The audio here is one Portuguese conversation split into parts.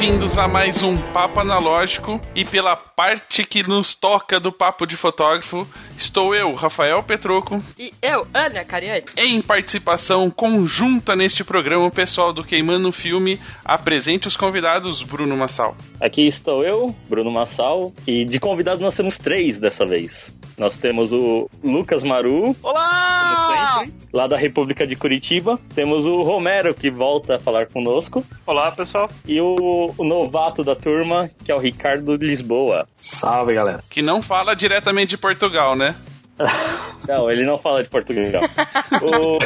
Bem-vindos a mais um Papo Analógico e pela parte que nos toca do Papo de Fotógrafo, estou eu, Rafael Petroco. E eu, Ana Cariani. Em participação conjunta neste programa, o pessoal do Queimando Filme apresente os convidados Bruno Massal. Aqui estou eu, Bruno Massal, e de convidados nós temos três dessa vez. Nós temos o Lucas Maru. Olá! Lá da República de Curitiba. Temos o Romero, que volta a falar conosco. Olá, pessoal. E o, o novato da turma, que é o Ricardo Lisboa. Salve, galera. Que não fala diretamente de Portugal, né? Não, ele não fala de Portugal. o,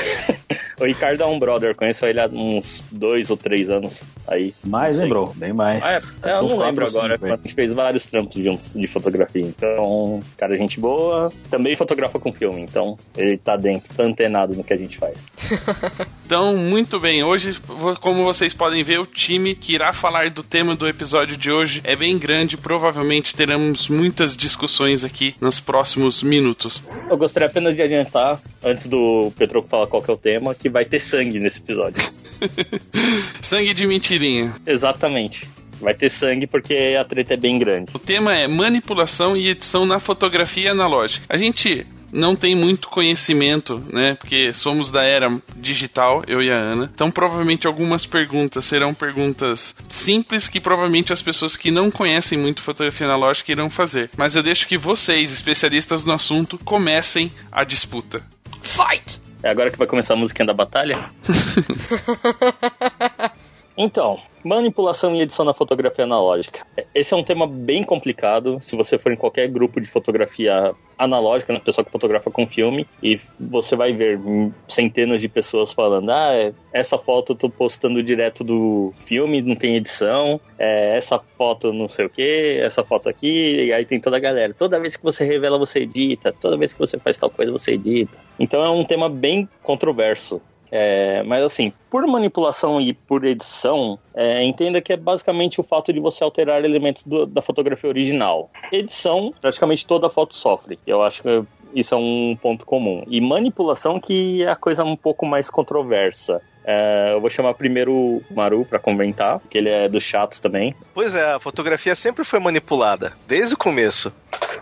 o Ricardo é um brother, conheço ele há uns dois ou três anos aí. Mais, lembrou? Bem mais. Ah, é, eu não lembro agora, a gente fez vários trampos juntos de fotografia. Então, cara, gente boa, também fotografa com filme, então ele tá dentro, tá antenado no que a gente faz. então, muito bem, hoje, como vocês podem ver, o time que irá falar do tema do episódio de hoje é bem grande, provavelmente teremos muitas discussões aqui nos próximos minutos. Eu gostaria apenas de adiantar, antes do Petroco falar qual que é o tema, que vai ter sangue nesse episódio. sangue de mentirinha. Exatamente. Vai ter sangue porque a treta é bem grande. O tema é manipulação e edição na fotografia analógica. A gente não tem muito conhecimento, né? Porque somos da era digital, eu e a Ana. Então, provavelmente algumas perguntas serão perguntas simples que provavelmente as pessoas que não conhecem muito fotografia analógica irão fazer. Mas eu deixo que vocês, especialistas no assunto, comecem a disputa. Fight! É agora que vai começar a musiquinha da batalha? então, manipulação e edição na fotografia analógica. Esse é um tema bem complicado. Se você for em qualquer grupo de fotografia analógica, né, pessoa que fotografa com filme, e você vai ver centenas de pessoas falando: ah, essa foto eu tô postando direto do filme, não tem edição, é, essa foto não sei o que, essa foto aqui, e aí tem toda a galera. Toda vez que você revela, você edita, toda vez que você faz tal coisa, você edita. Então é um tema bem controverso. É, mas assim, por manipulação e por edição, é, entenda que é basicamente o fato de você alterar elementos do, da fotografia original. Edição, praticamente toda foto sofre. Eu acho que isso é um ponto comum. E manipulação que é a coisa um pouco mais controversa. É, eu vou chamar primeiro o Maru para comentar, que ele é dos chatos também. Pois é, a fotografia sempre foi manipulada, desde o começo.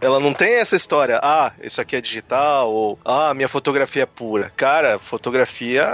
Ela não tem essa história, ah, isso aqui é digital, ou ah, minha fotografia é pura. Cara, fotografia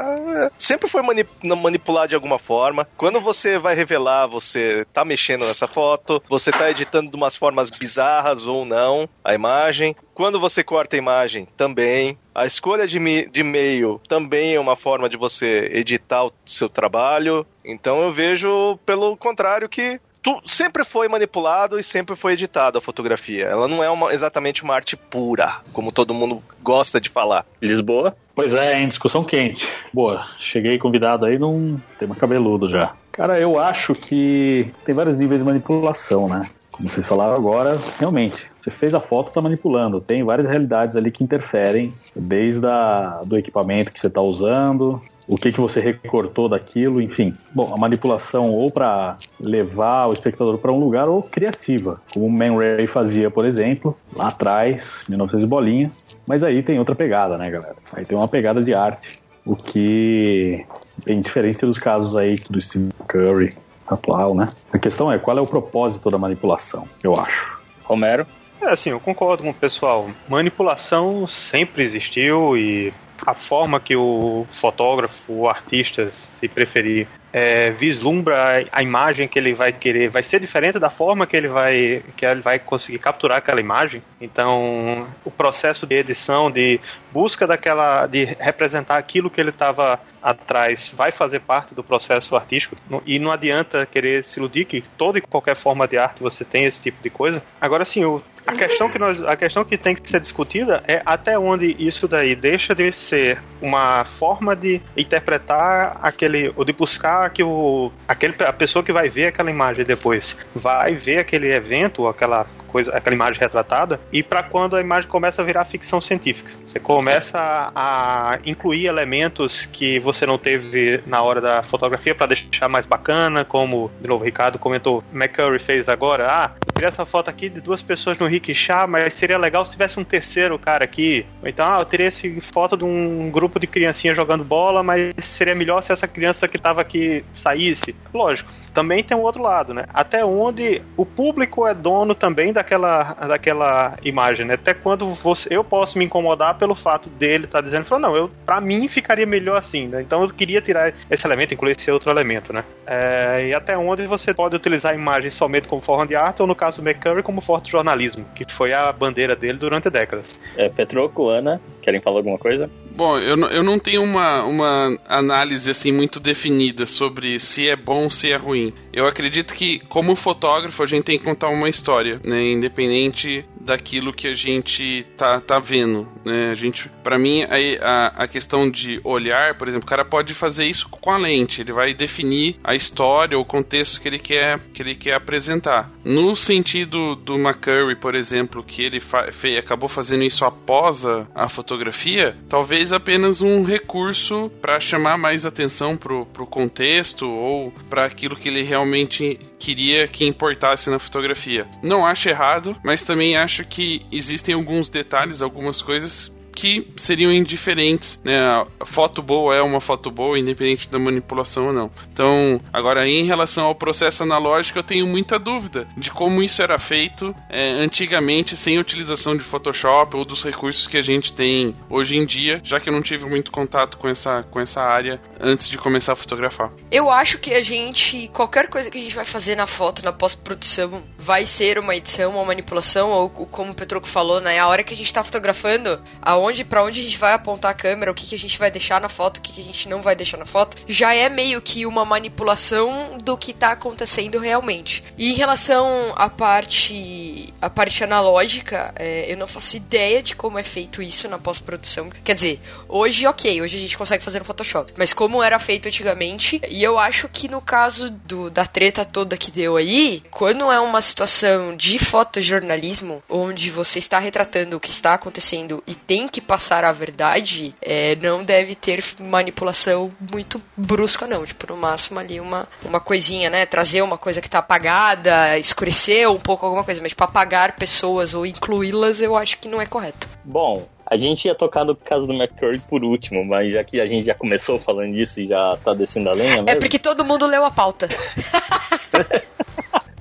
sempre foi manipulada de alguma forma. Quando você vai revelar, você tá mexendo nessa foto, você tá editando de umas formas bizarras ou não a imagem. Quando você corta a imagem, também. A escolha de, de meio também é uma forma de você editar o seu trabalho. Então eu vejo, pelo contrário, que tu, sempre foi manipulado e sempre foi editado a fotografia. Ela não é uma, exatamente uma arte pura, como todo mundo gosta de falar. Lisboa? Pois é, em discussão quente. Boa, cheguei convidado aí num tema cabeludo já. Cara, eu acho que tem vários níveis de manipulação, né? Como vocês falaram agora, realmente, você fez a foto, está manipulando. Tem várias realidades ali que interferem, desde a, do equipamento que você está usando, o que, que você recortou daquilo, enfim. Bom, a manipulação ou para levar o espectador para um lugar ou criativa, como o Man Ray fazia, por exemplo, lá atrás, 1900 bolinha. Mas aí tem outra pegada, né, galera? Aí tem uma pegada de arte, o que tem diferença dos casos aí do Steve Curry atual, né? A questão é qual é o propósito da manipulação, eu acho. Romero? É assim, eu concordo com o pessoal. Manipulação sempre existiu e a forma que o fotógrafo, o artista, se preferir, é, vislumbra a imagem que ele vai querer. Vai ser diferente da forma que ele vai que ele vai conseguir capturar aquela imagem? Então o processo de edição de busca daquela de representar aquilo que ele estava atrás vai fazer parte do processo artístico? E não adianta querer se iludir que toda e qualquer forma de arte você tem esse tipo de coisa? Agora sim o, a questão que nós a questão que tem que ser discutida é até onde isso daí deixa de ser uma forma de interpretar aquele ou de buscar que o aquele, a pessoa que vai ver aquela imagem depois vai ver aquele evento, aquela coisa, aquela imagem retratada, e para quando a imagem começa a virar ficção científica. Você começa a, incluir elementos que você não teve na hora da fotografia para deixar mais bacana, como de novo o Ricardo comentou, McCurry fez agora, ah, tirei essa foto aqui de duas pessoas no rickshaw, mas seria legal se tivesse um terceiro cara aqui. Então, ah, eu teria essa foto de um grupo de criancinhas jogando bola, mas seria melhor se essa criança que tava aqui saísse. Lógico, também tem um outro lado, né? Até onde o público é dono também daquela, daquela imagem, né? Até quando você, eu posso me incomodar pelo fato dele estar tá dizendo, falou, não, eu, pra mim ficaria melhor assim, né? Então eu queria tirar esse elemento, incluir esse outro elemento, né? É, e até onde você pode utilizar a imagem somente como forma de arte, ou no caso do McCurry, como fotojornalismo, que foi a bandeira dele durante décadas. É, Petroco, Ana, querem falar alguma coisa? Bom, eu eu não tenho uma, uma análise assim muito definida sobre se é bom ou se é ruim. Eu acredito que, como fotógrafo, a gente tem que contar uma história, né? Independente daquilo que a gente tá, tá vendo, né? A gente, para mim, a, a questão de olhar, por exemplo, o cara pode fazer isso com a lente, ele vai definir a história, o contexto que ele quer, que ele quer apresentar. No sentido do McCurry, por exemplo, que ele fez, acabou fazendo isso após a, a fotografia, talvez apenas um recurso para chamar mais atenção pro, pro contexto ou para aquilo que ele realmente queria que importasse na fotografia. Não acho errado, mas também acho que existem alguns detalhes, algumas coisas que seriam indiferentes, né? A foto boa é uma foto boa, independente da manipulação ou não. Então, agora em relação ao processo analógico, eu tenho muita dúvida de como isso era feito é, antigamente sem utilização de Photoshop ou dos recursos que a gente tem hoje em dia, já que eu não tive muito contato com essa, com essa área antes de começar a fotografar. Eu acho que a gente, qualquer coisa que a gente vai fazer na foto, na pós-produção, vai ser uma edição, uma manipulação, ou como o Petroco falou, né? A hora que a gente tá fotografando, aonde onde para onde a gente vai apontar a câmera, o que, que a gente vai deixar na foto, o que, que a gente não vai deixar na foto, já é meio que uma manipulação do que tá acontecendo realmente. E em relação à parte a parte analógica, é, eu não faço ideia de como é feito isso na pós-produção. Quer dizer, hoje ok, hoje a gente consegue fazer no Photoshop, mas como era feito antigamente, e eu acho que no caso do, da treta toda que deu aí, quando é uma situação de fotojornalismo, onde você está retratando o que está acontecendo e tem que que passar a verdade, é, não deve ter manipulação muito brusca, não. Tipo, no máximo ali uma, uma coisinha, né? Trazer uma coisa que tá apagada, escurecer um pouco alguma coisa, mas tipo, apagar pessoas ou incluí-las, eu acho que não é correto. Bom, a gente ia tocar no caso do McCurry por último, mas já que a gente já começou falando disso e já tá descendo a lenha. Mesmo... É porque todo mundo leu a pauta.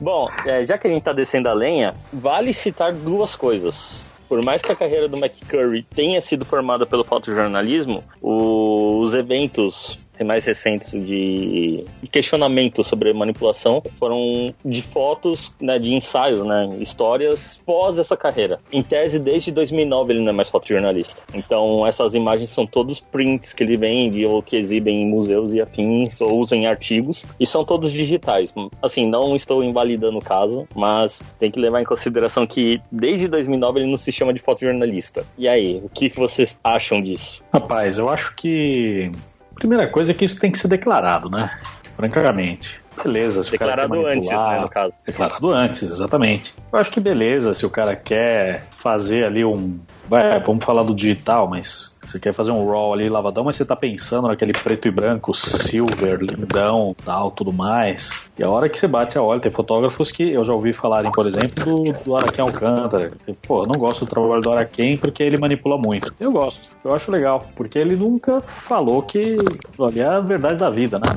Bom, é, já que a gente tá descendo a lenha, vale citar duas coisas por mais que a carreira do McCurry tenha sido formada pelo fotojornalismo, os eventos mais recentes de questionamento sobre manipulação foram de fotos, né, de ensaios, né, histórias pós essa carreira. Em tese, desde 2009 ele não é mais fotojornalista. Então, essas imagens são todos prints que ele vende ou que exibem em museus e afins ou usam em artigos e são todos digitais. Assim, não estou invalidando o caso, mas tem que levar em consideração que desde 2009 ele não se chama de fotojornalista. E aí, o que vocês acham disso? Rapaz, eu acho que Primeira coisa é que isso tem que ser declarado, né? Francamente. Beleza, se Declarado o cara antes, né, no caso. Declarado antes, exatamente. Eu acho que beleza, se o cara quer fazer ali um. Vai, vamos falar do digital, mas você quer fazer um raw ali lavadão, mas você tá pensando naquele preto e branco, silver, lindão, tal, tudo mais. E a hora que você bate a olho, tem fotógrafos que eu já ouvi falarem, por exemplo, do, do Araquém Alcântara. Pô, eu não gosto do trabalho do Araquém porque ele manipula muito. Eu gosto, eu acho legal, porque ele nunca falou que ali é a verdade da vida, né?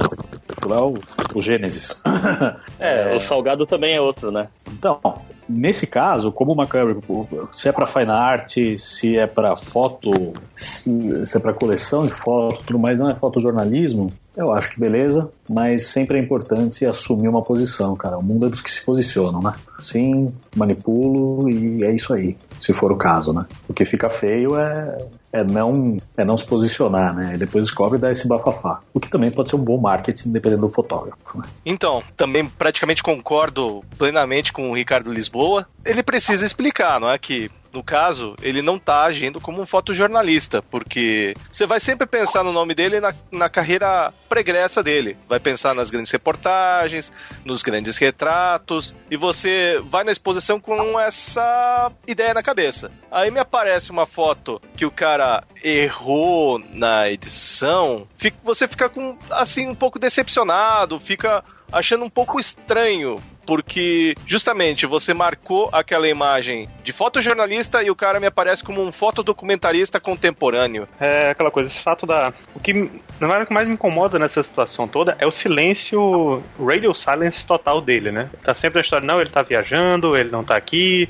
Aquilo é o, o Gênesis. É, é, o Salgado também é outro, né? Então, nesse caso, como uma câmera, se é para fine art, se é para foto, se, se é para coleção de fotos, tudo mais, não é fotojornalismo, eu acho que beleza, mas sempre é importante assumir uma posição, cara. O mundo é dos que se posicionam, né? Sim, manipulo e é isso aí, se for o caso, né? O que fica feio é, é, não, é não se posicionar, né? E depois descobre e dá esse bafafá. O que também pode ser um bom marketing, dependendo do fotógrafo, né? Então, também praticamente concordo plenamente com o Ricardo Lisboa. Ele precisa explicar, não é que no caso, ele não está agindo como um fotojornalista, porque você vai sempre pensar no nome dele na, na carreira pregressa dele. Vai pensar nas grandes reportagens, nos grandes retratos, e você vai na exposição com essa ideia na cabeça. Aí me aparece uma foto que o cara errou na edição, você fica com assim um pouco decepcionado, fica achando um pouco estranho porque justamente você marcou aquela imagem de fotojornalista e o cara me aparece como um fotodocumentarista contemporâneo. É aquela coisa, esse fato da. O que, na verdade, o que mais me incomoda nessa situação toda é o silêncio, radio silence total dele, né? Tá sempre a história, não, ele tá viajando, ele não tá aqui,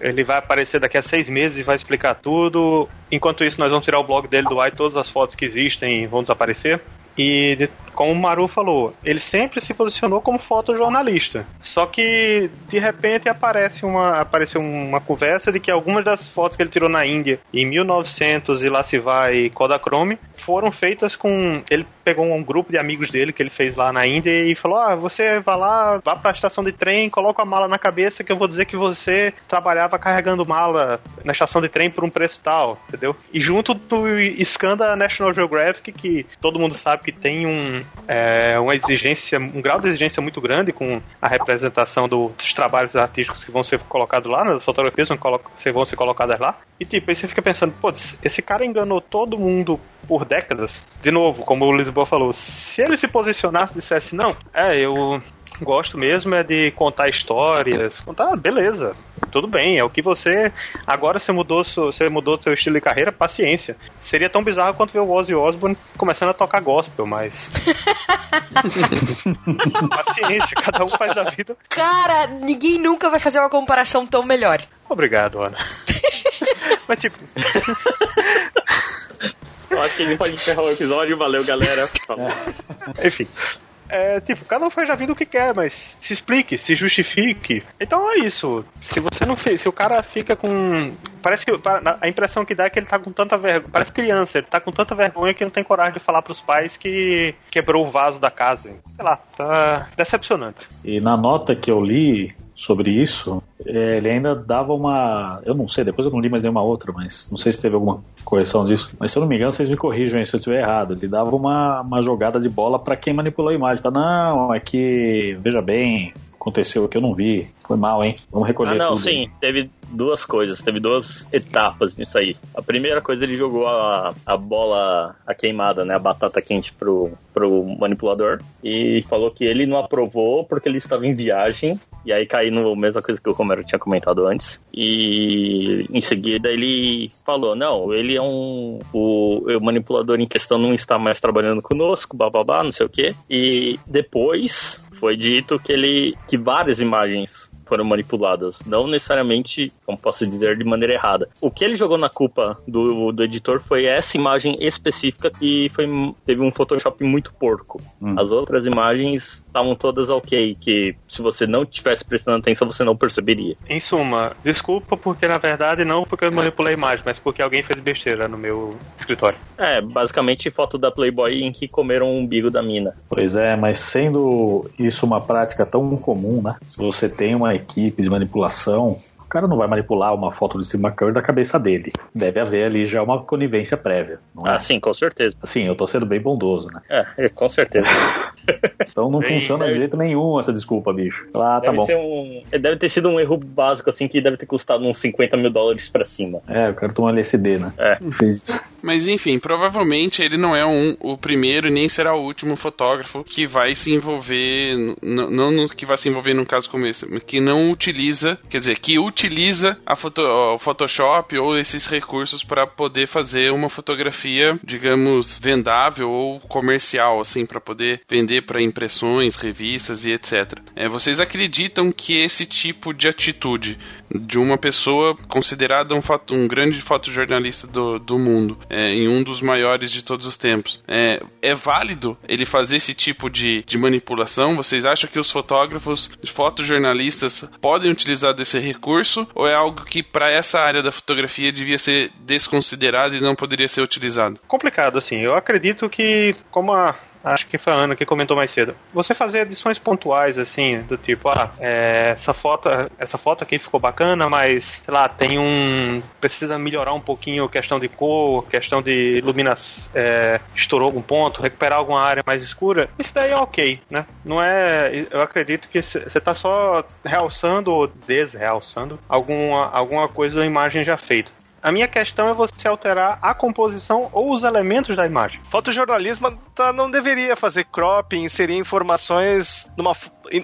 ele vai aparecer daqui a seis meses e vai explicar tudo. Enquanto isso, nós vamos tirar o blog dele do ar e todas as fotos que existem vão desaparecer. E como o Maru falou, ele sempre se posicionou como fotojornalista. Só que de repente aparece uma apareceu uma conversa de que algumas das fotos que ele tirou na Índia em 1900 e lá se vai Kodachrome foram feitas com ele pegou um grupo de amigos dele que ele fez lá na Índia e falou: "Ah, você vai lá, vá para a estação de trem, coloca a mala na cabeça que eu vou dizer que você trabalhava carregando mala na estação de trem por um preço tal", entendeu? E junto do escanda National Geographic que todo mundo sabe que tem um, é, uma exigência, um grau de exigência muito grande com a representação do, dos trabalhos artísticos que vão ser colocados lá, né, as fotografias vão, vão ser colocadas lá. E tipo, aí você fica pensando, pô, esse cara enganou todo mundo por décadas. De novo, como o Lisboa falou, se ele se posicionasse e dissesse, não, é, eu gosto mesmo é de contar histórias. Contar, beleza, tudo bem, é o que você. Agora você mudou, você mudou seu estilo de carreira, paciência. Seria tão bizarro quanto ver o Ozzy Osbourne começando a tocar gospel, mas. paciência, cada um faz da vida. Cara, ninguém nunca vai fazer uma comparação tão melhor. Obrigado, Ana. mas tipo. Eu acho que a gente pode encerrar o episódio. Valeu, galera. Enfim. É, tipo, cada um faz da vida o que quer, mas se explique, se justifique. Então é isso. Se você não fez, se o cara fica com. Parece que a impressão que dá é que ele tá com tanta vergonha. Parece criança, ele tá com tanta vergonha que não tem coragem de falar pros pais que quebrou o vaso da casa. Sei lá, tá decepcionante. E na nota que eu li, sobre isso, é, ele ainda dava uma. Eu não sei, depois eu não li mais nenhuma outra, mas não sei se teve alguma correção disso. Mas se eu não me engano, vocês me corrijam se eu estiver errado. Ele dava uma, uma jogada de bola para quem manipulou a imagem. Fala, não, é que, veja bem, aconteceu que eu não vi. Foi mal, hein? Vamos recolher Ah, não, tudo. sim. Teve duas coisas, teve duas etapas nisso aí. A primeira coisa, ele jogou a, a bola, a queimada, né? A batata quente pro, pro manipulador. E falou que ele não aprovou porque ele estava em viagem. E aí caiu no mesma coisa que o Romero tinha comentado antes. E em seguida ele falou: não, ele é um. O, o manipulador em questão não está mais trabalhando conosco, bababá, não sei o quê. E depois foi dito que ele. que várias imagens foram manipuladas, não necessariamente, como posso dizer, de maneira errada. O que ele jogou na culpa do, do editor foi essa imagem específica que foi, teve um Photoshop muito porco. Hum. As outras imagens estavam todas ok, que se você não tivesse prestando atenção, você não perceberia. Em suma, desculpa porque na verdade não porque eu manipulei a imagem, mas porque alguém fez besteira no meu escritório. É, basicamente foto da Playboy em que comeram o umbigo da mina. Pois é, mas sendo isso uma prática tão comum, né? Se você tem uma equipe de manipulação, o cara não vai manipular uma foto de Steve McCurry da cabeça dele. Deve haver ali já uma conivência prévia, não é? Ah, sim, com certeza. Assim, eu tô sendo bem bondoso, né? É, é, com certeza. Então não Bem, funciona de deve- jeito nenhum essa desculpa, bicho. Ah, tá deve, bom. ser um, deve ter sido um erro básico, assim, que deve ter custado uns 50 mil dólares pra cima. É, eu quero tomar LSD, né? É. Fez isso. Mas enfim, provavelmente ele não é um, o primeiro e nem será o último fotógrafo que vai se envolver, não no, que vai se envolver num caso como esse, mas que não utiliza, quer dizer, que utiliza a foto, o Photoshop ou esses recursos para poder fazer uma fotografia, digamos, vendável ou comercial, assim, para poder vender para impressões, revistas e etc. É, vocês acreditam que esse tipo de atitude de uma pessoa considerada um, um grande fotojornalista do, do mundo, é, em um dos maiores de todos os tempos. É, é válido ele fazer esse tipo de, de manipulação? Vocês acham que os fotógrafos, os fotojornalistas podem utilizar desse recurso? Ou é algo que para essa área da fotografia devia ser desconsiderado e não poderia ser utilizado? Complicado, assim. Eu acredito que, como a. Acho que foi a Ana que comentou mais cedo. Você fazer edições pontuais, assim, do tipo, ah, é, essa foto, essa foto aqui ficou bacana, mas, sei lá, tem um. Precisa melhorar um pouquinho questão de cor, questão de iluminação. É, estourou algum ponto, recuperar alguma área mais escura. Isso daí é ok, né? Não é. Eu acredito que você tá só realçando ou desrealçando alguma, alguma coisa ou imagem já feita. A minha questão é você alterar a composição ou os elementos da imagem. Fotojornalismo tá, não deveria fazer crop, inserir informações numa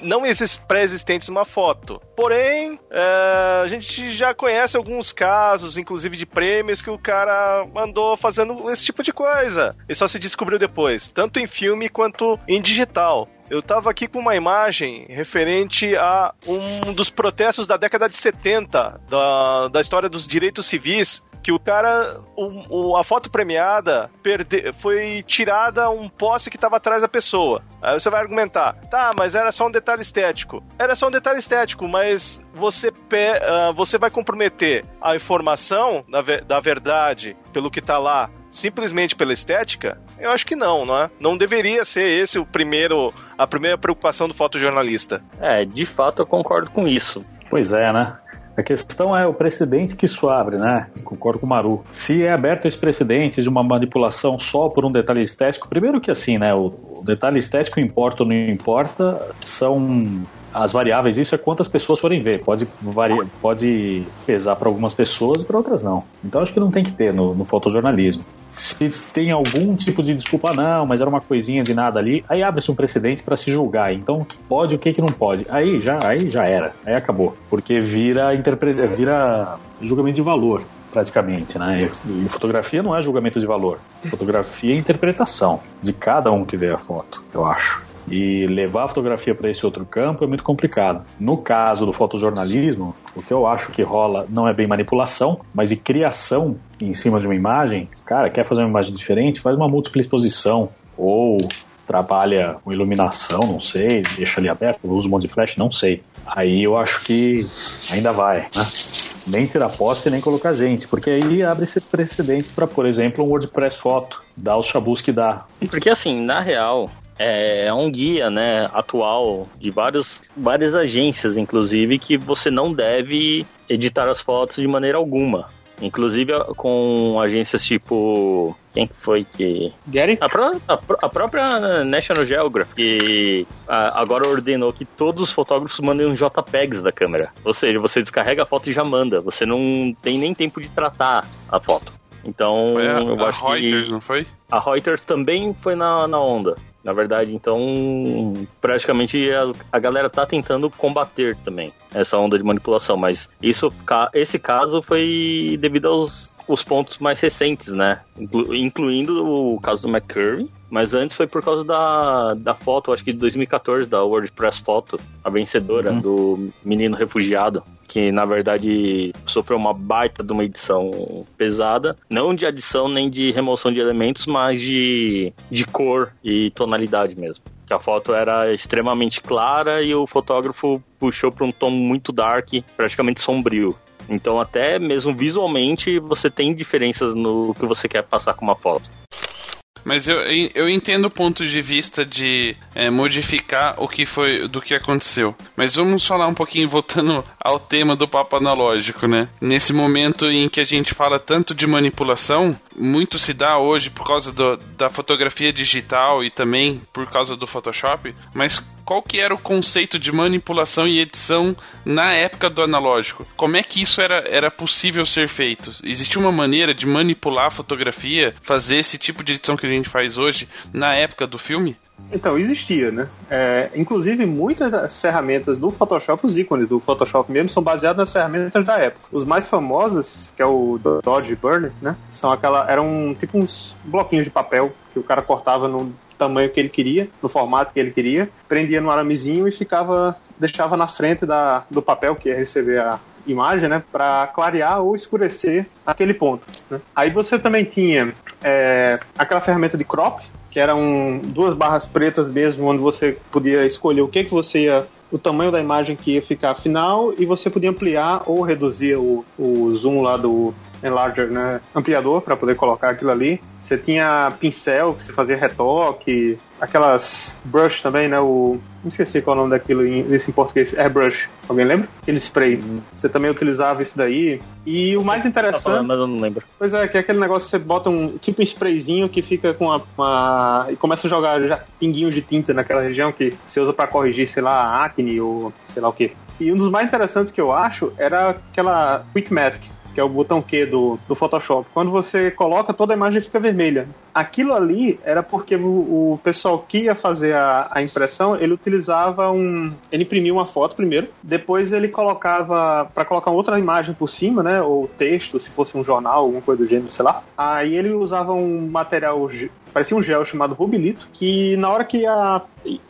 não pré-existentes numa foto. Porém, é, a gente já conhece alguns casos, inclusive de prêmios, que o cara andou fazendo esse tipo de coisa. E só se descobriu depois, tanto em filme quanto em digital. Eu tava aqui com uma imagem referente a um dos protestos da década de 70, da, da história dos direitos civis, que o cara, o, o, a foto premiada perde, foi tirada um poste que estava atrás da pessoa. Aí você vai argumentar, tá, mas era só um detalhe estético. Era só um detalhe estético, mas você, pe, uh, você vai comprometer a informação da, da verdade pelo que está lá simplesmente pela estética? Eu acho que não, não é? Não deveria ser esse o primeiro a primeira preocupação do fotojornalista. É, de fato eu concordo com isso. Pois é, né? A questão é o precedente que isso abre, né? Concordo com o Maru. Se é aberto esse precedente de uma manipulação só por um detalhe estético, primeiro que assim, né? O, detalhe estético importa ou não importa, são as variáveis, isso é quantas pessoas forem ver. Pode, variar, pode pesar para algumas pessoas e para outras não. Então acho que não tem que ter no, no fotojornalismo. Se tem algum tipo de desculpa, não, mas era uma coisinha de nada ali, aí abre-se um precedente para se julgar. Então o que pode, o que, que não pode. Aí já, aí já era, aí acabou. Porque vira, interpre... vira julgamento de valor praticamente, né? E, fotografia não é julgamento de valor. Fotografia é interpretação de cada um que vê a foto, eu acho. E levar a fotografia para esse outro campo é muito complicado. No caso do fotojornalismo, o que eu acho que rola não é bem manipulação, mas e criação em cima de uma imagem. Cara, quer fazer uma imagem diferente? Faz uma múltipla exposição. Ou trabalha com iluminação, não sei, deixa ali aberto, usa um monte de flash, não sei. Aí eu acho que ainda vai, né? Nem tirar poste nem colocar gente, porque aí abre esses precedentes para, por exemplo, um WordPress foto, dar os chabus que dá. Porque assim, na real, é, é um guia né, atual de vários, várias agências, inclusive, que você não deve editar as fotos de maneira alguma. Inclusive com agências tipo. Quem foi que. Gary? A, a, a própria National Geographic, que agora ordenou que todos os fotógrafos mandem um JPEGs da câmera. Ou seja, você descarrega a foto e já manda. Você não tem nem tempo de tratar a foto. Então, foi a, eu a acho Reuters, que. não foi? A Reuters também foi na, na onda. Na verdade, então, praticamente a, a, galera tá tentando combater também essa onda de manipulação, mas isso, esse caso foi devido aos os pontos mais recentes, né? Inclu, incluindo o caso do McCurry, mas antes foi por causa da, da foto, acho que de 2014, da WordPress Foto, a vencedora uhum. do menino refugiado, que na verdade sofreu uma baita de uma edição pesada, não de adição nem de remoção de elementos, mas de, de cor e tonalidade mesmo. Que a foto era extremamente clara e o fotógrafo puxou para um tom muito dark, praticamente sombrio. Então, até mesmo visualmente, você tem diferenças no que você quer passar com uma foto. Mas eu, eu entendo o ponto de vista de é, modificar o que foi do que aconteceu. Mas vamos falar um pouquinho, voltando ao tema do papo analógico, né? Nesse momento em que a gente fala tanto de manipulação, muito se dá hoje por causa do, da fotografia digital e também por causa do Photoshop, mas qual que era o conceito de manipulação e edição na época do analógico? Como é que isso era, era possível ser feito? Existia uma maneira de manipular a fotografia, fazer esse tipo de edição que a gente faz hoje na época do filme? Então, existia, né? É, inclusive, muitas das ferramentas do Photoshop, os ícones do Photoshop mesmo, são baseados nas ferramentas da época. Os mais famosos, que é o Dodge Burner, né? São aquela. eram tipo uns bloquinhos de papel que o cara cortava no tamanho que ele queria, no formato que ele queria, prendia no aramezinho e ficava. deixava na frente da, do papel que ia receber a, imagem, né, para clarear ou escurecer aquele ponto. Né? Aí você também tinha é, aquela ferramenta de crop, que eram duas barras pretas mesmo, onde você podia escolher o que, que você ia o tamanho da imagem que ia ficar final e você podia ampliar ou reduzir o, o zoom lá do enlarger, né, ampliador para poder colocar aquilo ali. Você tinha pincel que você fazia retoque, aquelas brush também, né, o não esqueci qual é o nome daquilo em, isso em português, airbrush. Alguém lembra? Aquele spray. Uhum. Você também utilizava isso daí. E o mais interessante. Tá falando, mas eu não lembro. Pois é, que é aquele negócio que você bota um tipo um sprayzinho que fica com uma. uma e começa a jogar já, pinguinhos de tinta naquela região que você usa para corrigir, sei lá, acne ou sei lá o que. E um dos mais interessantes que eu acho era aquela Quick Mask, que é o botão Q do, do Photoshop. Quando você coloca, toda a imagem fica vermelha. Aquilo ali era porque o, o pessoal que ia fazer a, a impressão, ele utilizava um. Ele imprimia uma foto primeiro, depois ele colocava. para colocar outra imagem por cima, né? Ou texto, se fosse um jornal, alguma coisa do gênero, sei lá. Aí ele usava um material parecia um gel chamado rubilito, que na hora que a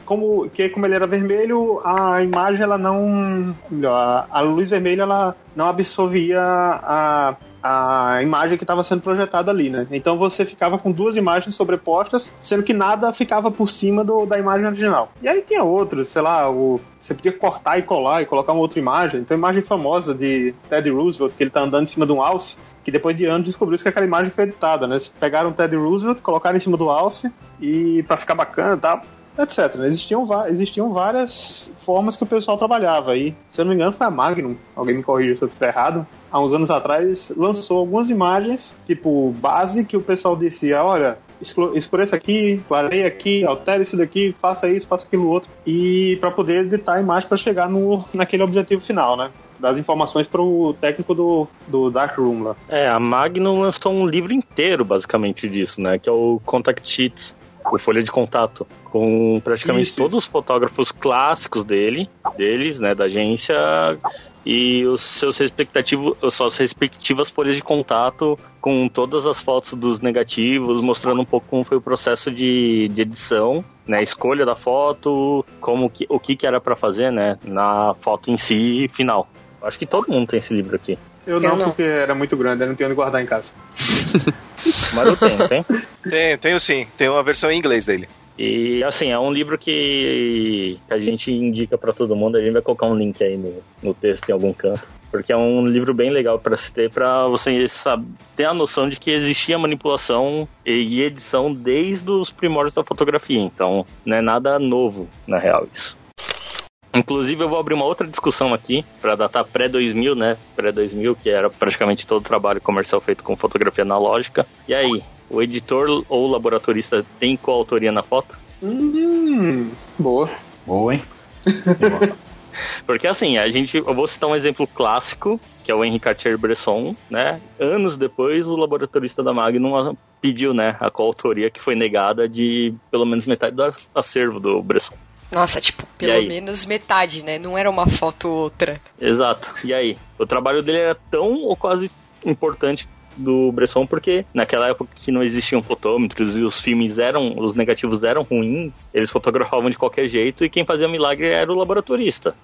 como que como ele era vermelho, a imagem ela não a, a luz vermelha ela não absorvia a a imagem que estava sendo projetada ali, né? Então você ficava com duas imagens sobrepostas, sendo que nada ficava por cima do, da imagem original. E aí tinha outros, sei lá, o, você podia cortar e colar e colocar uma outra imagem. Então, a imagem famosa de Teddy Roosevelt, que ele tá andando em cima de um alce, que depois de anos descobriu que aquela imagem foi editada, né? Eles pegaram o Teddy Roosevelt, colocaram em cima do alce e para ficar bacana, tá? Etc. Existiam, existiam várias formas que o pessoal trabalhava aí. Se eu não me engano, foi a Magnum, alguém me corrija se eu estiver errado, há uns anos atrás, lançou algumas imagens, tipo, base, que o pessoal dizia, olha, escureça aqui, clareia aqui, altere isso daqui, faça isso, faça aquilo outro, e para poder editar a imagem para chegar no, naquele objetivo final, né? das informações para o técnico do, do Darkroom lá. É, a Magnum lançou um livro inteiro, basicamente, disso, né? Que é o Contact Sheets, o Folha de Contato, com praticamente isso, todos os fotógrafos clássicos dele, deles, né, da agência, e os seus respectivos, suas respectivas folhas de contato com todas as fotos dos negativos, mostrando um pouco como foi o processo de, de edição, né, escolha da foto, como que, o que, que era para fazer, né, na foto em si final. Acho que todo mundo tem esse livro aqui. Eu não, eu não. porque era muito grande, eu não tenho onde guardar em casa. Mas eu tenho, tem? Tenho, tenho sim. Tem uma versão em inglês dele. E assim, é um livro que a gente indica para todo mundo. A gente vai colocar um link aí no, no texto em algum canto. Porque é um livro bem legal para se ter, para você saber, ter a noção de que existia manipulação e edição desde os primórdios da fotografia. Então, não é nada novo, na real, isso. Inclusive, eu vou abrir uma outra discussão aqui para datar pré-2000, né? Pré-2000, que era praticamente todo o trabalho comercial feito com fotografia analógica. E aí, o editor ou o laboratorista tem coautoria na foto? Hum, boa. Boa, hein? Porque assim, a gente, eu vou citar um exemplo clássico, que é o Henri Cartier-Bresson, né? Anos depois, o laboratorista da Magnum pediu, né, a coautoria que foi negada de pelo menos metade do acervo do Bresson. Nossa, tipo, pelo menos metade, né? Não era uma foto ou outra. Exato. E aí? O trabalho dele era tão ou quase importante do Bresson porque naquela época que não existiam fotômetros e os filmes eram, os negativos eram ruins, eles fotografavam de qualquer jeito e quem fazia milagre era o laboratorista.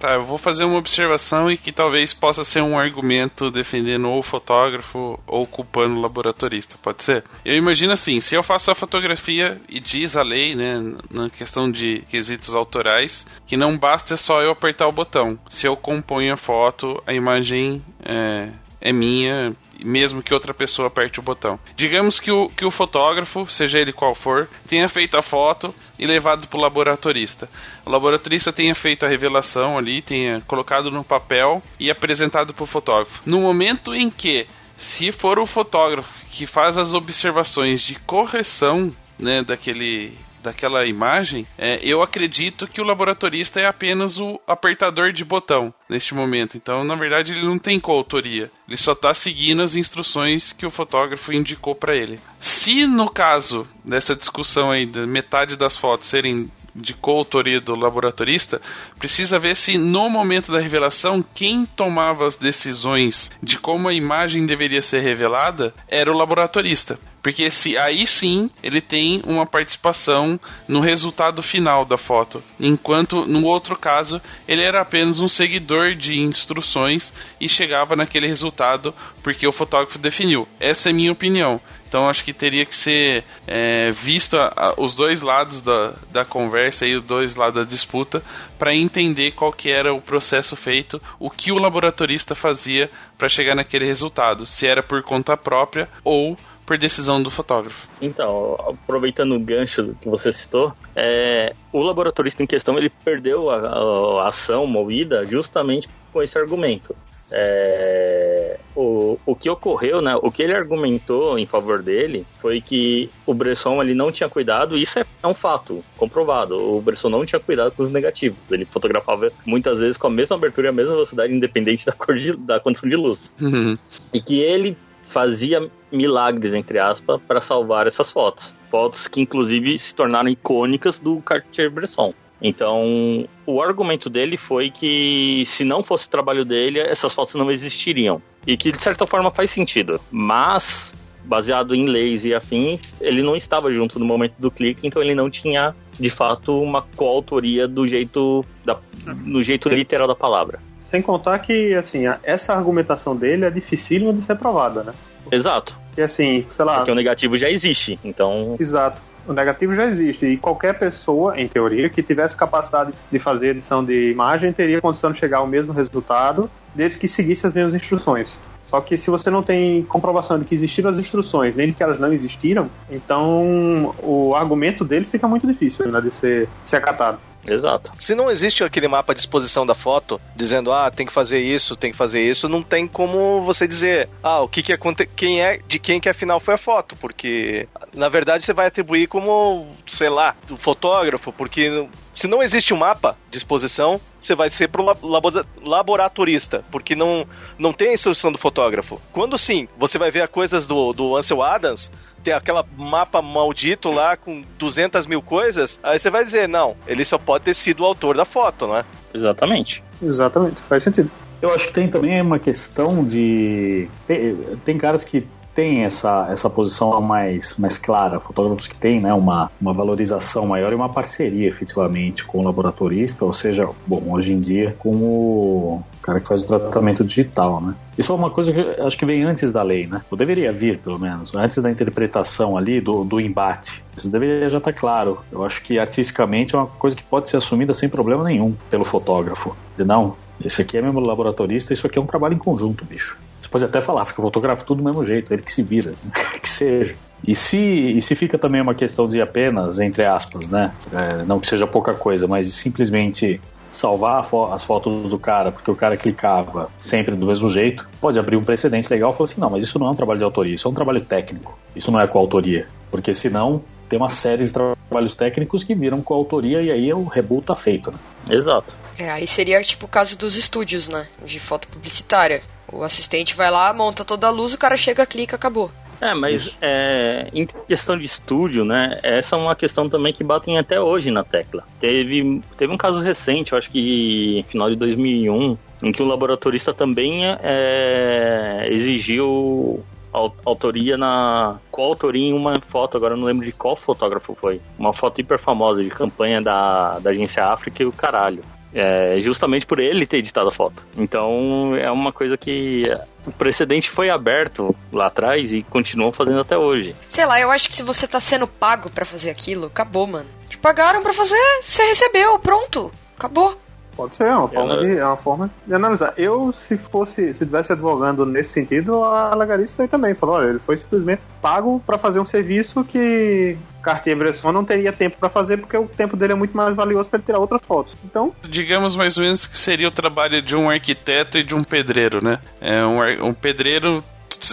Tá, eu vou fazer uma observação e que talvez possa ser um argumento defendendo ou o fotógrafo ou culpando o laboratorista, pode ser? Eu imagino assim, se eu faço a fotografia e diz a lei, né, na questão de quesitos autorais, que não basta só eu apertar o botão. Se eu componho a foto, a imagem é, é minha, mesmo que outra pessoa aperte o botão. Digamos que o, que o fotógrafo, seja ele qual for, tenha feito a foto e levado para o laboratorista. O laboratorista tenha feito a revelação ali, tenha colocado no papel e apresentado para o fotógrafo. No momento em que, se for o fotógrafo que faz as observações de correção né, daquele daquela imagem, é, eu acredito que o laboratorista é apenas o apertador de botão neste momento. Então, na verdade, ele não tem coautoria. Ele só está seguindo as instruções que o fotógrafo indicou para ele. Se no caso dessa discussão aí, da metade das fotos serem de coautoria do laboratorista, precisa ver se no momento da revelação quem tomava as decisões de como a imagem deveria ser revelada era o laboratorista. Porque se aí sim ele tem uma participação no resultado final da foto. Enquanto no outro caso ele era apenas um seguidor de instruções e chegava naquele resultado porque o fotógrafo definiu. Essa é minha opinião. Então acho que teria que ser é, visto a, a, os dois lados da, da conversa e os dois lados da disputa para entender qual que era o processo feito, o que o laboratorista fazia para chegar naquele resultado, se era por conta própria ou por decisão do fotógrafo. Então, aproveitando o gancho que você citou, é, o laboratorista em questão ele perdeu a, a, ação movida justamente com esse argumento. É, o, o que ocorreu, né? O que ele argumentou em favor dele foi que o Bresson ele não tinha cuidado, e isso é, é um fato comprovado. O Bresson não tinha cuidado com os negativos. Ele fotografava muitas vezes com a mesma abertura e a mesma velocidade, independente da cor de, da condição de luz. Uhum. E que ele fazia milagres, entre aspas, para salvar essas fotos. Fotos que, inclusive, se tornaram icônicas do Cartier-Bresson. Então, o argumento dele foi que se não fosse o trabalho dele, essas fotos não existiriam. E que, de certa forma, faz sentido. Mas, baseado em leis e afins, ele não estava junto no momento do clique, então ele não tinha, de fato, uma coautoria do jeito, da, no jeito literal da palavra. Sem contar que, assim, essa argumentação dele é dificílima de ser provada, né? Exato. Porque, assim, sei lá, Porque o negativo já existe. Então, Exato. O negativo já existe e qualquer pessoa, em teoria, que tivesse capacidade de fazer edição de imagem teria condição de chegar ao mesmo resultado desde que seguisse as mesmas instruções. Só que se você não tem comprovação de que existiram as instruções, nem de que elas não existiram, então o argumento dele fica muito difícil né, de ser, de ser acatado. Exato. Se não existe aquele mapa de exposição da foto, dizendo, ah, tem que fazer isso, tem que fazer isso, não tem como você dizer, ah, o que que aconte... quem é, de quem que afinal foi a foto, porque na verdade você vai atribuir como, sei lá, do fotógrafo, porque se não existe um mapa de exposição, você vai ser pro labo- laboratorista, porque não, não tem a instrução do fotógrafo. Quando sim, você vai ver as coisas do, do Ansel Adams, tem aquela mapa maldito lá com 200 mil coisas, aí você vai dizer, não, ele só pode ter sido o autor da foto, não é? Exatamente. Exatamente, faz sentido. Eu acho que tem também uma questão de. Tem, tem caras que têm essa, essa posição mais, mais clara, fotógrafos que têm né, uma, uma valorização maior e uma parceria efetivamente com o laboratorista, ou seja, bom, hoje em dia com o cara que faz o tratamento digital, né? Isso é uma coisa que acho que vem antes da lei, né? Ou deveria vir, pelo menos, antes da interpretação ali do, do embate. Isso deveria já estar claro. Eu acho que artisticamente é uma coisa que pode ser assumida sem problema nenhum pelo fotógrafo. Não, esse aqui é mesmo laboratorista, isso aqui é um trabalho em conjunto, bicho. Você pode até falar, porque eu fotografo tudo do mesmo jeito, ele que se vira, que seja. E se, e se fica também uma questão de apenas, entre aspas, né? É, não que seja pouca coisa, mas de simplesmente salvar fo- as fotos do cara, porque o cara clicava sempre do mesmo jeito, pode abrir um precedente legal e falar assim: não, mas isso não é um trabalho de autoria, isso é um trabalho técnico, isso não é coautoria. Porque senão tem uma série de trabalhos técnicos que viram coautoria e aí o rebuto tá feito, né? Exato. É, aí seria tipo o caso dos estúdios, né? De foto publicitária. O assistente vai lá, monta toda a luz, o cara chega, clica, acabou. É, mas é, em questão de estúdio, né? Essa é uma questão também que batem até hoje na tecla. Teve, teve um caso recente, eu acho que final de 2001, em que um laboratorista também é, exigiu au- autoria na coautoria em uma foto, agora eu não lembro de qual fotógrafo foi. Uma foto hiper famosa de campanha da, da agência África e o caralho. É, justamente por ele ter editado a foto. Então é uma coisa que o precedente foi aberto lá atrás e continuam fazendo até hoje. Sei lá, eu acho que se você tá sendo pago pra fazer aquilo, acabou, mano. Te pagaram pra fazer, você recebeu, pronto. Acabou. Pode ser, é uma forma, Ela- de, é uma forma de analisar. Eu, se fosse, se tivesse advogando nesse sentido, alegaria isso aí também. Falou, olha, ele foi simplesmente pago para fazer um serviço que Cartier-Bresson não teria tempo para fazer, porque o tempo dele é muito mais valioso para ele tirar outras fotos. Então, Digamos mais ou menos que seria o trabalho de um arquiteto e de um pedreiro, né? É um, um pedreiro.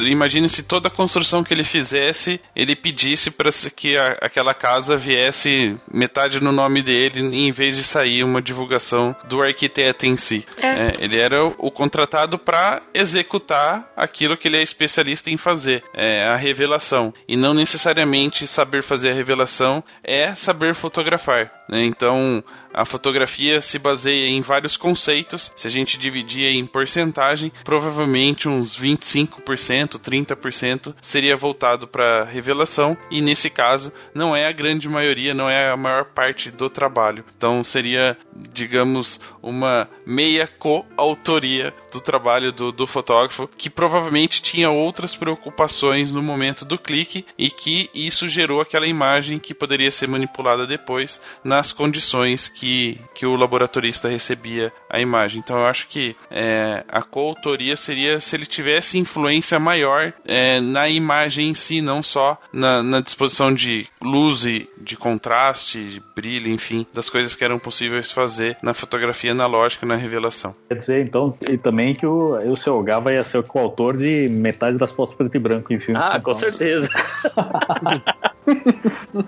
Imagine se toda a construção que ele fizesse, ele pedisse para que a- aquela casa viesse metade no nome dele, em vez de sair uma divulgação do arquiteto em si. É. É, ele era o, o contratado para executar aquilo que ele é especialista em fazer, é, a revelação. E não necessariamente saber fazer a revelação é saber fotografar. né? Então, a fotografia se baseia em vários conceitos. Se a gente dividir em porcentagem, provavelmente uns 25%, 30% seria voltado para revelação. E nesse caso, não é a grande maioria, não é a maior parte do trabalho. Então, seria, digamos, uma meia coautoria do trabalho do, do fotógrafo, que provavelmente tinha outras preocupações no momento do clique e que isso gerou aquela imagem que poderia ser manipulada depois nas condições que, que o laboratorista recebia a imagem. Então eu acho que é, a coautoria seria se ele tivesse influência maior é, na imagem em si, não só na, na disposição de luz e de contraste, de brilho, enfim, das coisas que eram possíveis fazer na fotografia analógica, na revelação. Quer dizer, então, e também que o, o seu Gava ia ser o coautor de metade das fotos preto e branco em filme. Ah, com certeza.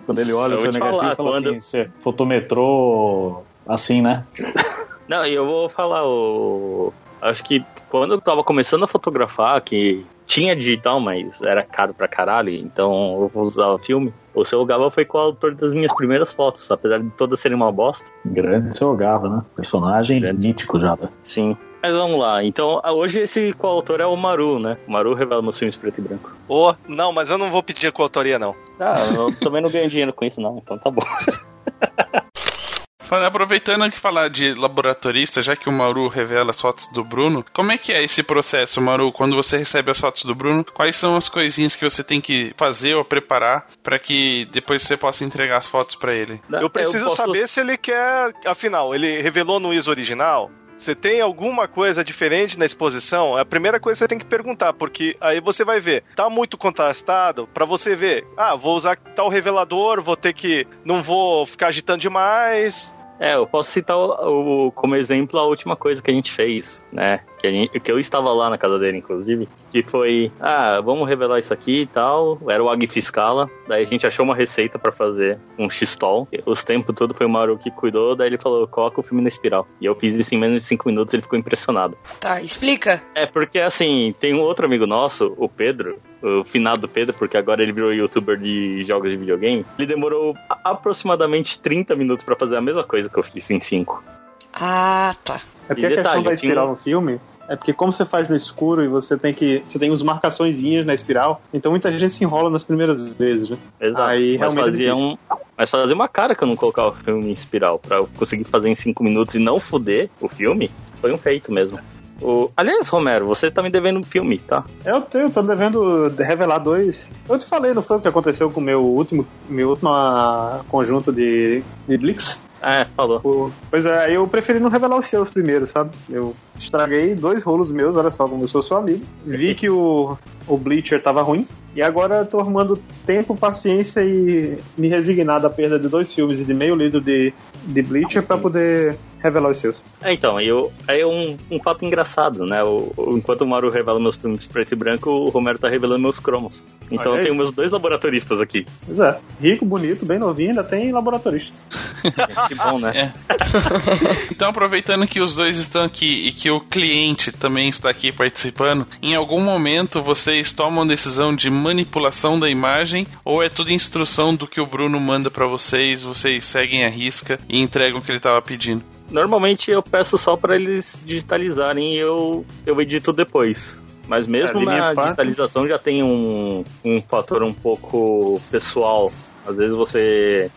quando ele olha Eu o seu negativo falar, e fala quando- assim, você fotometrou assim, né? Não, e eu vou falar, o... acho que quando eu tava começando a fotografar, que tinha digital, mas era caro pra caralho, então eu vou usar o filme. O seu Gava foi coautor das minhas primeiras fotos, apesar de todas serem uma bosta. Grande seu Gava, né? Personagem mítico já. né? Sim. Mas vamos lá, então hoje esse coautor é o Maru, né? O Maru revela meus filmes preto e branco. Ô, não, mas eu não vou pedir coautoria, não. Ah, eu também não ganho dinheiro com isso, não, então tá bom. Fala- Aproveitando que falar de laboratorista, já que o Mauru revela as fotos do Bruno, como é que é esse processo, Mauru? Quando você recebe as fotos do Bruno, quais são as coisinhas que você tem que fazer ou preparar para que depois você possa entregar as fotos para ele? Eu preciso posso- saber se ele quer. Afinal, ele revelou no ISO original. Você tem alguma coisa diferente na exposição? É a primeira coisa que você tem que perguntar, porque aí você vai ver. Tá muito contrastado para você ver. Ah, vou usar tal revelador, vou ter que. Não vou ficar agitando demais. É, eu posso citar o, o- como exemplo a última coisa que a gente fez, né? Que, a gente- que eu estava lá na casa dele, inclusive, que foi, ah, vamos revelar isso aqui e tal. Era o Agfi Scala. Daí a gente achou uma receita pra fazer um X-Tol. Os tempos tudo foi o Maru que cuidou. Daí ele falou, coloca o filme na espiral. E eu fiz isso em menos de 5 minutos ele ficou impressionado. Tá, explica. É, porque assim, tem um outro amigo nosso, o Pedro, o finado Pedro, porque agora ele virou youtuber de jogos de videogame. Ele demorou aproximadamente 30 minutos pra fazer a mesma coisa que eu fiz em 5. Ah, tá. É porque E a questão da tinha espiral um- no filme é porque como você faz no escuro e você tem que. Você tem uns marcaçõezinhas na espiral, então muita gente se enrola nas primeiras vezes, né? Exato. Aí, mas, realmente é fazia um, mas fazia uma cara que eu não colocava o filme em espiral. Pra eu conseguir fazer em 5 minutos e não fuder o filme, foi um feito mesmo. O... Aliás, Romero, você tá me devendo um filme, tá? Eu, tenho, tô devendo revelar dois. Eu te falei, não foi o que aconteceu com o meu último, meu último ah, conjunto de, de Blix? É, falou. O- Pois é, eu preferi não revelar os seus primeiro, sabe? Eu estraguei dois rolos meus, olha só como eu sou seu amigo. Vi que o, o Bleacher tava ruim. E agora eu tô arrumando tempo, paciência e me resignar da perda de dois filmes e de meio livro de, de Bleacher pra poder revelar os seus. É, então, eu, é um, um fato engraçado, né? O, o- enquanto o Maru revela meus filmes preto e branco, o Romero tá revelando meus cromos. Então eu tenho meus dois laboratoristas aqui. Pois é, rico, bonito, bem novinho, ainda tem laboratoristas. Que bom, né? Então, aproveitando que os dois estão aqui e que o cliente também está aqui participando, em algum momento vocês tomam decisão de manipulação da imagem ou é tudo instrução do que o Bruno manda pra vocês, vocês seguem a risca e entregam o que ele tava pedindo? Normalmente eu peço só pra eles digitalizarem e eu, eu edito depois. Mas mesmo É, na parte- digitalização já tem um, um fator um pouco pessoal. Às vezes você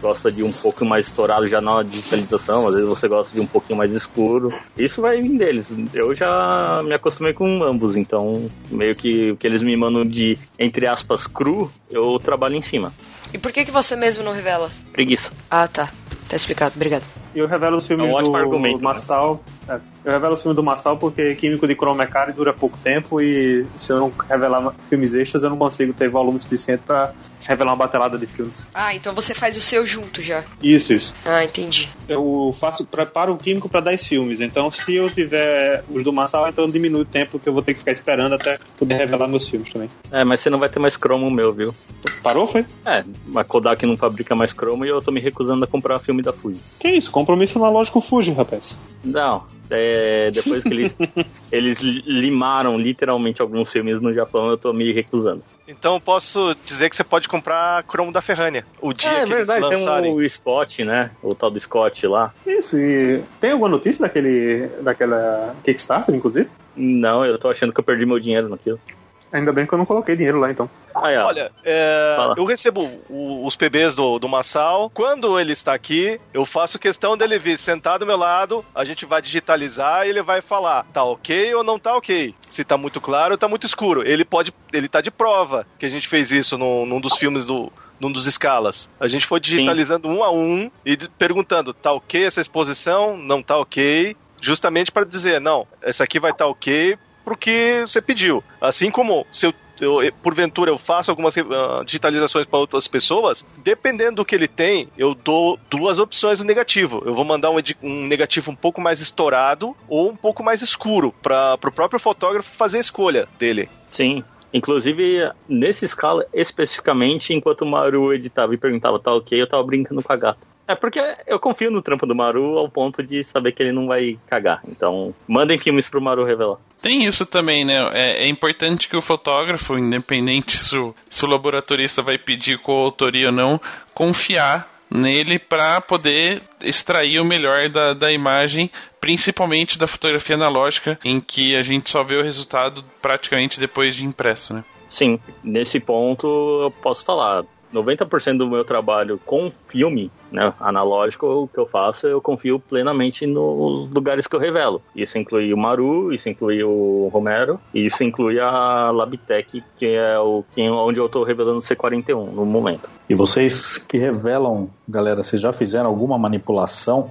gosta de um pouco mais estourado já na digitalização, às vezes você gosta de um pouquinho mais escuro. Isso vai vir deles. Eu já me acostumei com ambos, então meio que o que eles me mandam de, entre aspas, cru, eu trabalho em cima. E por que, que você mesmo não revela? Preguiça. Ah, tá. Tá explicado, obrigado. Eu revelo os filmes É um do argumento, né? Massal. é, eu revelo os filmes do Massal porque químico de cromo é caro e dura pouco tempo. E se eu não revelar filmes extras, eu não consigo ter volume suficiente pra revelar uma batelada de filmes. Ah, então você faz o seu junto já. Isso, isso. Ah, entendi. Eu faço, preparo o químico pra 10 filmes. Então, se eu tiver os do Massal, então diminui o tempo que eu vou ter que ficar esperando até poder revelar meus filmes também. É, mas você não vai ter mais cromo meu, viu? Parou, foi? É, a Kodak não fabrica mais cromo e eu tô me recusando a comprar filme da Fuji. Que isso? Compromisso analógico Fuji, rapaz. Não, é, depois que eles, eles li- limaram literalmente alguns filmes no Japão, eu tô me recusando. Então eu posso dizer que você pode comprar cromo da Ferrania. O dia é que verdade, eles lançarem. tem o Scott, né? O tal do Scott lá. Isso, e tem alguma notícia daquele, daquela Kickstarter, inclusive? Não, eu tô achando que eu perdi meu dinheiro naquilo. Ainda bem que eu não coloquei dinheiro lá, então. Aí. Olha, é, eu recebo o- os PBs do, do Massal. Quando ele está aqui, eu faço questão dele vir sentado do meu lado, a gente vai digitalizar e ele vai falar, tá ok ou não tá ok. Se tá muito claro ou tá muito escuro. Ele pode. Ele tá de prova que a gente fez isso num, num dos filmes do. Num dos escalas. A gente foi digitalizando um a um e perguntando: tá ok essa exposição? Não tá ok? justamente para dizer, não, essa aqui vai estar tá ok pro que você pediu. Assim como se eu eu, porventura eu faço algumas uh, digitalizações para outras pessoas, dependendo do que ele tem, eu dou duas opções no negativo. Eu vou mandar um, um negativo um pouco mais estourado ou um pouco mais escuro para o próprio fotógrafo fazer a escolha dele. Sim, Inclusive, nessa escala, especificamente, enquanto o Maru editava e perguntava, tá ok, eu tava brincando com a gata. É porque eu confio no trampo do Maru ao ponto de saber que ele não vai cagar. Então, mandem filmes pro Maru revelar. Tem isso também, né? É, é importante que o fotógrafo, independente se o, se o laboratorista vai pedir coautoria ou não, confiar nele para poder extrair o melhor da, da imagem, principalmente da fotografia analógica, em que a gente só vê o resultado praticamente depois de impresso, né? Sim, nesse ponto eu posso falar. 90% do meu trabalho com filme, né, analógico, o que eu faço, eu confio plenamente nos lugares que eu revelo. Isso inclui o Maru, isso inclui o Romero, e isso inclui a Labitec, que é o que, onde eu estou revelando o C41 no momento. E vocês que revelam, galera, vocês já fizeram alguma manipulação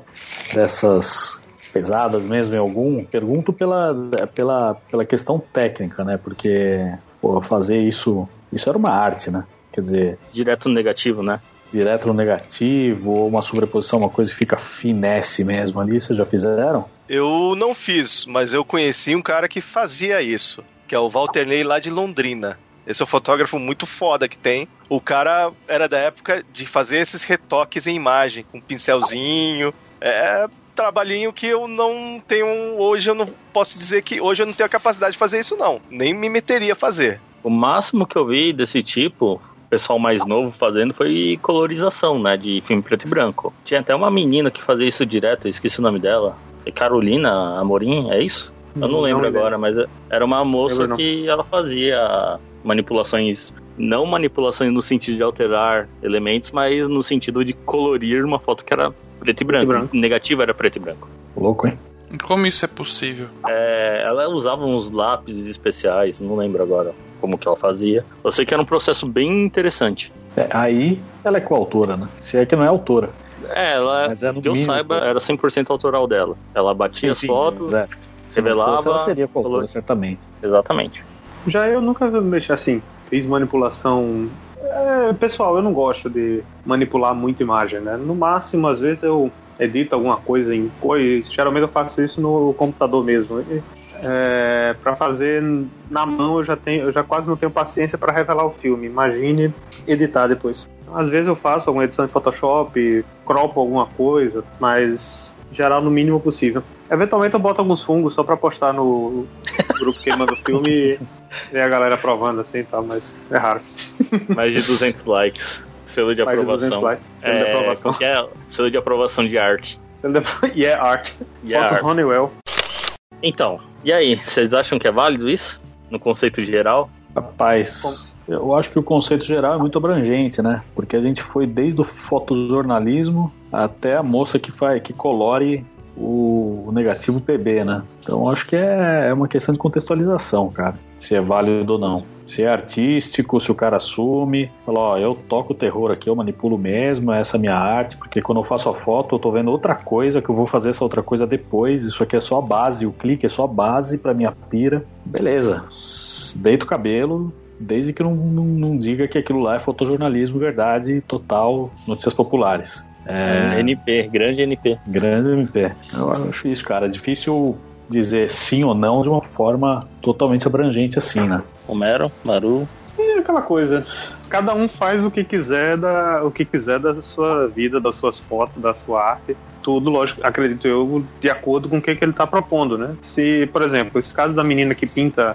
dessas pesadas mesmo em algum? Pergunto pela, pela, pela questão técnica, né? Porque pô, fazer isso, isso era uma arte, né? Quer dizer. Direto no negativo, né? Direto no negativo, ou uma sobreposição, uma coisa que fica finesse mesmo ali, vocês já fizeram? Eu não fiz, mas eu conheci um cara que fazia isso, que é o Walter Ney lá de Londrina. Esse é um fotógrafo muito foda que tem. O cara era da época de fazer esses retoques em imagem, com um pincelzinho. É trabalhinho que eu não tenho. Hoje eu não posso dizer que hoje eu não tenho a capacidade de fazer isso, não. Nem me meteria a fazer. O máximo que eu vi desse tipo pessoal mais novo fazendo foi colorização, né? De filme preto e branco. Tinha até uma menina que fazia isso direto, esqueci o nome dela. É Carolina Amorim, é isso? Eu não lembro não agora, mas era uma moça que ela fazia manipulações, não manipulações no sentido de alterar elementos, mas no sentido de colorir uma foto que era preto e branco. Branco. Negativa era preto e branco. Louco, hein? Como isso é possível? É, ela usava uns lápis especiais, não lembro agora como que ela fazia. Eu sei que era um processo bem interessante. É, aí ela é coautora, né? Se é que não é autora. É, ela, Mas é que eu saiba, era 100% autoral dela. Ela batia sim, as fotos, é. revelava... ela seria coautora, certamente. Exatamente. Já eu nunca mexi assim, fiz manipulação... É, pessoal, eu não gosto de manipular muito imagem, né? No máximo, às vezes eu edito alguma coisa em coisa. Geralmente eu faço isso no computador mesmo. É, para fazer na mão eu já tenho, eu já quase não tenho paciência para revelar o filme. Imagine editar depois. Às vezes eu faço alguma edição em Photoshop, cropo alguma coisa, mas geral no mínimo possível. Eventualmente eu boto alguns fungos só para postar no grupo que manda o filme e a galera aprovando assim e tal, mas é raro. Mais de 200 likes. Selo de aprovação. Mais de 200 likes. Selo é, de aprovação. É, selo de aprovação de arte. Selo de... Yeah, art. Yeah, Foto art. Honeywell. Então, e aí, vocês acham que é válido isso? No conceito geral? Rapaz, eu acho que o conceito geral é muito abrangente, né? Porque a gente foi desde o fotojornalismo até a moça que faz, que colore o negativo PB, né? Então acho que é, é uma questão de contextualização, cara. Se é válido ou não. Se é artístico, se o cara assume, fala, ó, eu toco terror aqui, eu manipulo mesmo, essa é a minha arte, porque quando eu faço a foto eu tô vendo outra coisa, que eu vou fazer essa outra coisa depois, isso aqui é só a base, o clique é só a base pra minha pira. Beleza, deita o cabelo, desde que não, não, não diga que aquilo lá é fotojornalismo verdade, total, notícias populares. É... NP, grande NP. Grande NP. Eu acho isso, cara. Difícil dizer sim ou não de uma forma totalmente abrangente assim, né? Homero, Maru. É aquela coisa. Cada um faz o que quiser da, o que quiser da sua vida, das suas fotos, da sua arte. Tudo, lógico, acredito eu, de acordo com o que, que ele está propondo, né? Se, por exemplo, esse caso da menina que pinta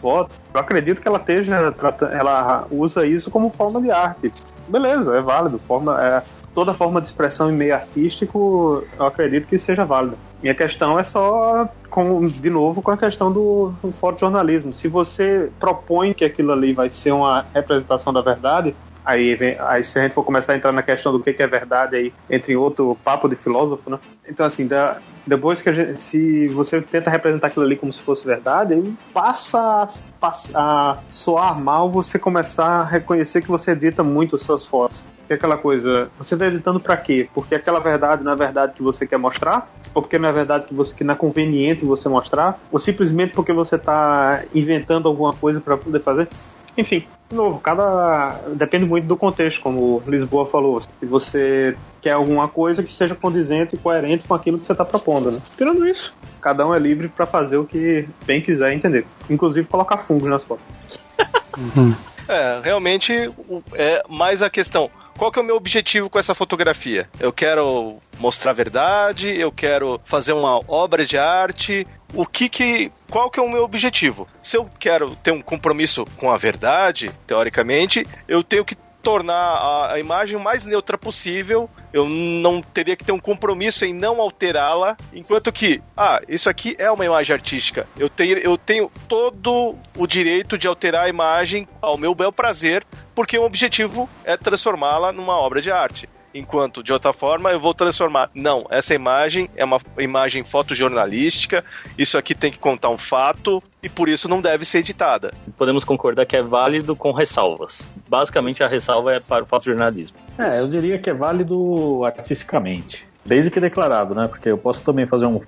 fotos, eu acredito que ela esteja ela usa isso como forma de arte. Beleza, é válido. Forma, é, toda forma de expressão em meio artístico, eu acredito que seja válida. Minha questão é só, com, de novo, com a questão do, fotojornalismo. Se você propõe que aquilo ali vai ser uma representação da verdade, Aí, vem, aí se a gente for começar a entrar na questão do que, que é verdade aí, entre outro papo de filósofo, né? Então, assim, da, depois que gente, se você tenta representar aquilo ali como se fosse verdade, aí passa passa a soar mal você começar a reconhecer que você edita muito as suas fotos. Porque é aquela coisa, você tá editando para quê? Porque aquela verdade não é verdade que você quer mostrar? Ou porque não é verdade que você que não é conveniente você mostrar? Ou simplesmente porque você tá inventando alguma coisa para poder fazer? Enfim, de novo, cada depende muito do contexto, como Lisboa falou. Se você quer alguma coisa que seja condizente e coerente com aquilo que você está propondo, né? Tirando isso, cada um é livre para fazer o que bem quiser entender, inclusive colocar fungos nas fotos. É, realmente é mais a questão. Qual que é o meu objetivo com essa fotografia? Eu quero mostrar a verdade, eu quero fazer uma obra de arte. O que que qual que é o meu objetivo? Se eu quero ter um compromisso com a verdade, teoricamente, eu tenho que tornar a, a, imagem mais neutra possível. Eu não teria que ter um compromisso em não alterá-la. Enquanto que, ah, isso aqui é uma imagem artística. Eu tenho, eu tenho todo o direito de alterar a imagem ao meu bel prazer, porque o objetivo é transformá-la numa obra de arte enquanto de outra forma eu vou transformar. Não, essa imagem é uma imagem fotojornalística, isso aqui tem que contar um fato e por isso não deve ser editada. Podemos concordar que é válido com ressalvas. Basicamente a ressalva é para o fotojornalismo. É, eu diria que é válido artisticamente. Desde que declarado, né? Porque eu posso também fazer um,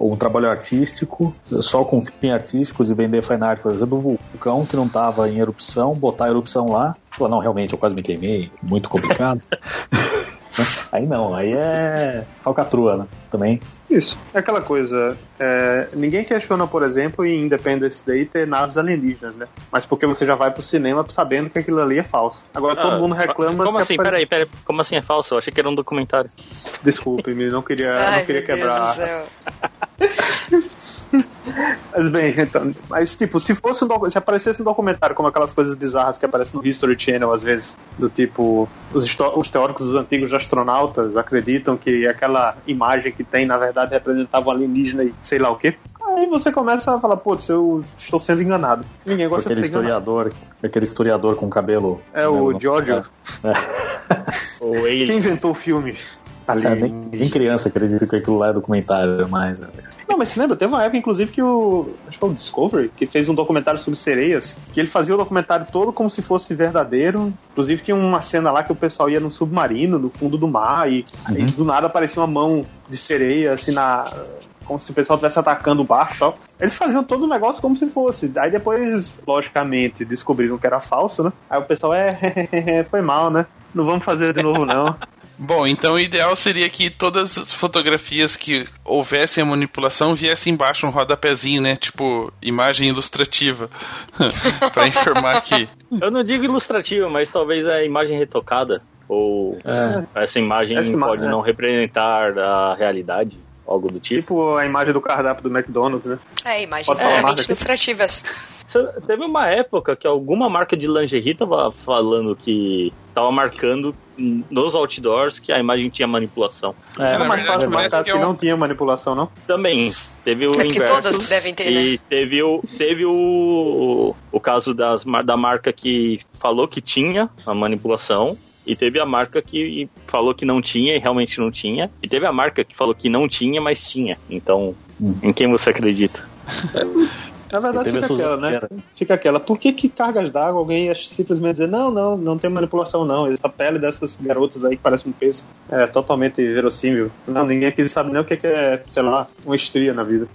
um trabalho artístico, só com fins artísticos e vender fine art, por exemplo, do vulcão que não estava em erupção, botar a erupção lá. Pô, não, realmente, eu quase me queimei, muito complicado. Aí não, aí é falcatrua, né? Também. Isso. É aquela coisa. É, ninguém questiona, por exemplo, em Independence Day ter naves alienígenas, né? Mas porque você já vai pro cinema sabendo que aquilo ali é falso. Agora ah, todo mundo reclama. Como assim? Peraí, peraí. Como assim é falso? Eu achei que era um documentário. Desculpe, me não queria, Ai, não queria quebrar. mas bem, então. Mas tipo, se fosse um se aparecesse um documentário como aquelas coisas bizarras que aparecem no History Channel às vezes, do tipo, os, os teóricos dos antigos astronautas acreditam que aquela imagem que tem, na verdade, representava um alienígena e sei lá o quê. Aí você começa a falar, putz, eu estou sendo enganado. Ninguém gosta aquele de ser historiador, enganado. Aquele historiador com cabelo. É o Giorgio. É. o Quem inventou o filme? É, nem, nem, criança acredita que aquilo lá é documentário mais. Né? Não, mas você lembra? Teve uma época, inclusive, que o. Acho que foi o Discovery, que fez um documentário sobre sereias, que ele fazia o documentário todo como se fosse verdadeiro. Inclusive, tinha uma cena lá que o pessoal ia num submarino, no fundo do mar, e, uhum. e do nada aparecia uma mão de sereia, assim, na, como se o pessoal estivesse atacando o bar só. Eles faziam todo o negócio como se fosse. Aí depois, logicamente, descobriram que era falso, né? Aí o pessoal, é, foi mal, né? Não vamos fazer de novo, não. Bom, então o ideal seria que todas as fotografias que houvessem a manipulação viessem embaixo um rodapézinho, né? Tipo, imagem ilustrativa. para informar que. Eu não digo ilustrativa, mas talvez a imagem retocada. Ou é. essa imagem essa pode não representar a realidade algo do tipo. Tipo a imagem do cardápio do McDonald's, né? É, imagens realmente ilustrativas. Teve uma época que alguma marca de lingerie tava falando que tava marcando nos outdoors que a imagem tinha manipulação. É, era mais fácil marcar que, é um... não tinha manipulação, não? Também. Teve o é inverso. todas devem ter, e né? teve o teve o, o caso das, da marca que falou que tinha a manipulação e teve a marca que falou que não tinha e realmente não tinha. E teve a marca que falou que não tinha, mas tinha. Então, hum. em quem você acredita? Na verdade, fica aquela, né? Fica aquela. Por que, que cargas d'água alguém ia simplesmente dizer, não, não, não tem manipulação, não. Essa pele dessas garotas aí que parece um peixe é totalmente verossímil. Não, ninguém aqui sabe nem o que é, sei lá, uma estria na vida.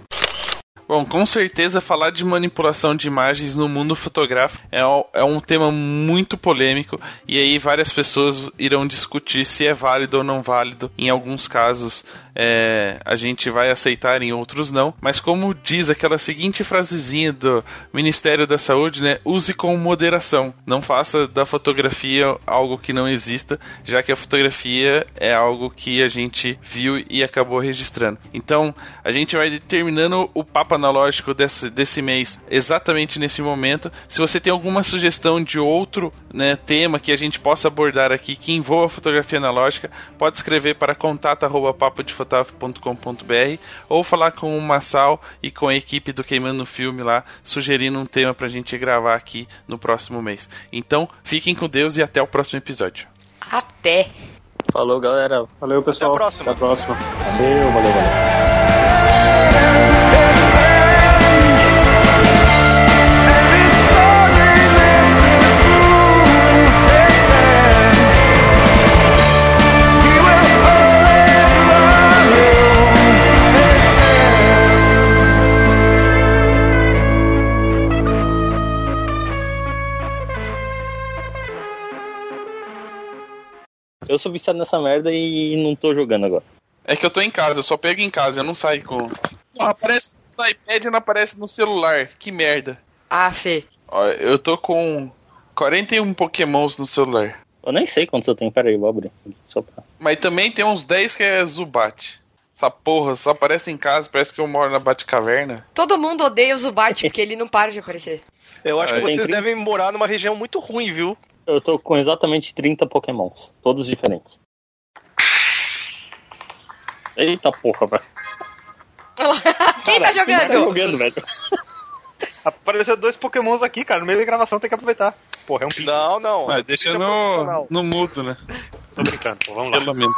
Bom, com certeza falar de manipulação de imagens no mundo fotográfico é, é um tema muito polêmico e aí várias pessoas irão discutir se é válido ou não válido. Em alguns casos é, a gente vai aceitar, em outros não. Mas como diz aquela seguinte frasezinha do Ministério da Saúde, né? Use com moderação. Não faça da fotografia algo que não exista, já que a fotografia é algo que a gente viu e acabou registrando. Então, a gente vai terminando o papo analógico desse, desse mês exatamente nesse momento. Se você tem alguma sugestão de outro né, tema que a gente possa abordar aqui que envolva fotografia analógica, pode escrever para contato@papodefotografia.com.br ou falar com o Massal e com a equipe do Queimando Filme lá, sugerindo um tema para a gente gravar aqui no próximo mês. Então, fiquem com Deus e até o próximo episódio. Até! Falou, galera. Valeu, pessoal. Até a próxima. Até a próxima. Valeu, valeu, valeu. Eu sou viciado nessa merda e não tô jogando agora. É que eu tô em casa, eu só pego em casa, eu não saio com. Porra, aparece no iPad e não aparece no celular. Que merda. Ah, Fê. Ó, eu tô com 41 pokémons no celular. Eu nem sei quantos eu tenho. Pera aí, vou abrir. Só pra... Mas também tem uns 10 que é Zubat. Essa porra só aparece em casa, parece que eu moro na Batcaverna. Todo mundo odeia o Zubat porque ele não para de aparecer. Eu acho Ah, que vocês devem morar numa região muito ruim, viu? Eu tô com exatamente 30 pokémons. Todos diferentes. Eita porra, velho. Quem tá Cara, Quem tá jogando? jogando, velho? Apareceu dois pokémons aqui, cara. No meio da gravação tem que aproveitar. Porra, é um pinto. Não, não. Mas deixa no, profissional. no mudo, né? Tô brincando, pô, vamos lá. Pelo menos.